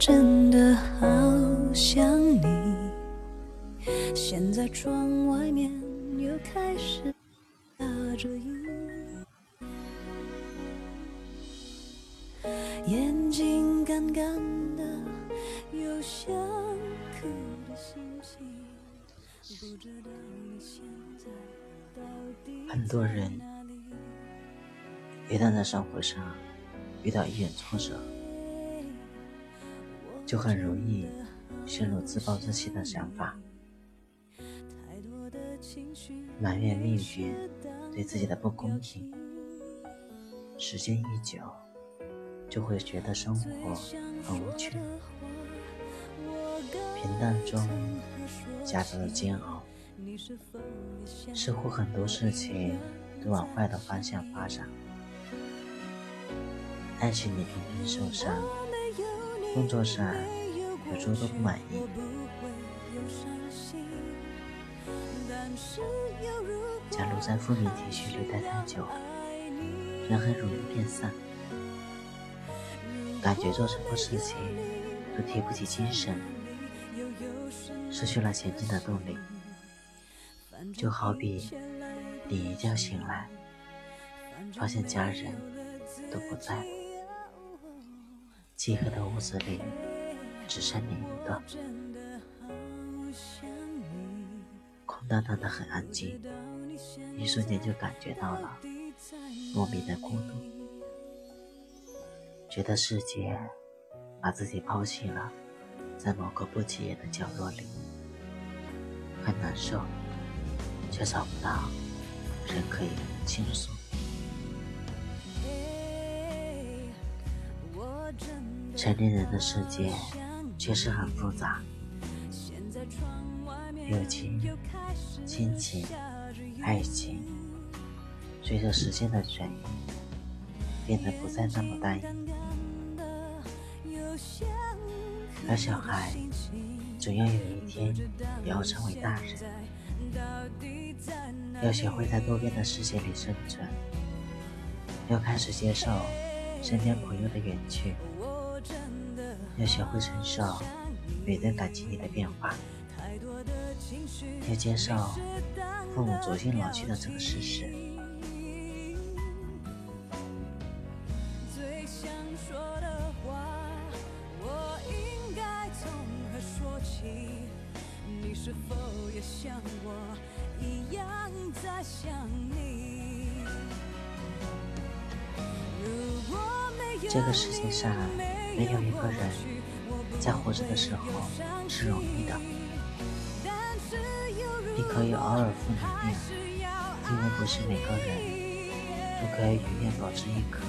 真的好想你。现在窗外面又开始下着雨，眼睛干干的，有想哭的心情。不知道你现在到底很多人一旦在生活上遇到一点挫折，就很容易陷入自暴自弃的想法，埋怨命运对自己的不公平。时间一久，就会觉得生活很无趣，平淡中夹杂着煎熬，似乎很多事情都往坏的方向发展。爱情里频频受伤，工作上有诸多不满意，假如在负面情绪里待太久，人很容易变散，感觉做什么事情都提不起精神，失去了前进的动力。就好比你一觉醒来，发现家人都不在了，漆黑的屋子里只剩你一个，空荡荡的很安静，一瞬间就感觉到了莫名的孤独，觉得世界把自己抛弃了，在某个不起眼的角落里，很难受，却找不到人可以倾诉。成年人的世界确实很复杂，友情、亲情、爱情，随着时间的转移，变得不再那么单一。而小孩总要有一天也要成为大人，要学会在多变的世界里生存，要开始接受身边朋友的远去。要学会承受每段感情里的变化，要接受父母逐渐老去的这个事实。最想说的话，我应该从何说起？你是否也像我一样在想你？如果没有这个世界上没有一个人在活着的时候是容易的。你可以偶尔负能量，因为不是每个人都可以永远保持一颗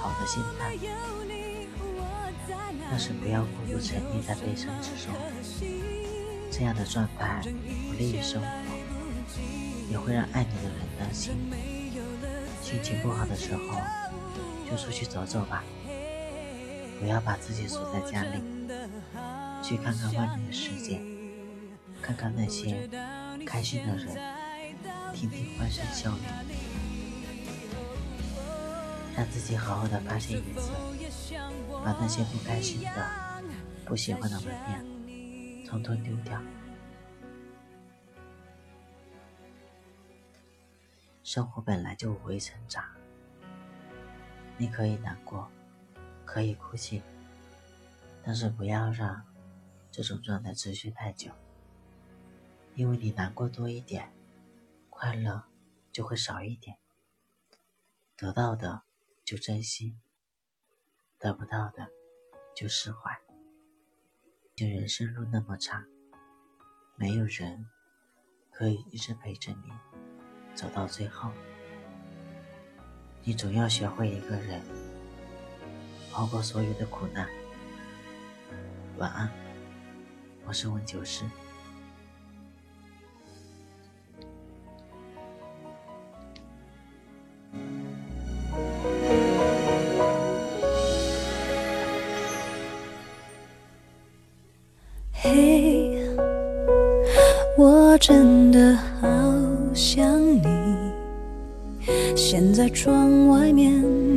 好的心态。但是不要过度沉溺在悲伤之中，这样的状态不利于生活，也会让爱你的人担心。心情不好的时候，就出去走走吧，不要把自己锁在家里，去看看外面的世界，看看那些开心的人，听听欢声笑语，让自己好好的发泄一次，把那些不开心的、不喜欢的文面，统统丢掉。生活本来就无谓成长，你可以难过，可以哭泣，但是不要让这种状态持续太久，因为你难过多一点，快乐就会少一点。得到的就珍惜，得不到的就释怀。这人生路那么长，没有人可以一直陪着你走到最后。你总要学会一个人熬过所有的苦难。晚安，我是温九师。嘿，我真的好想你。现在窗外面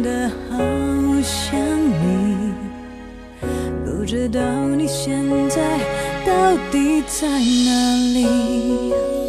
的知道你现在到底在哪里。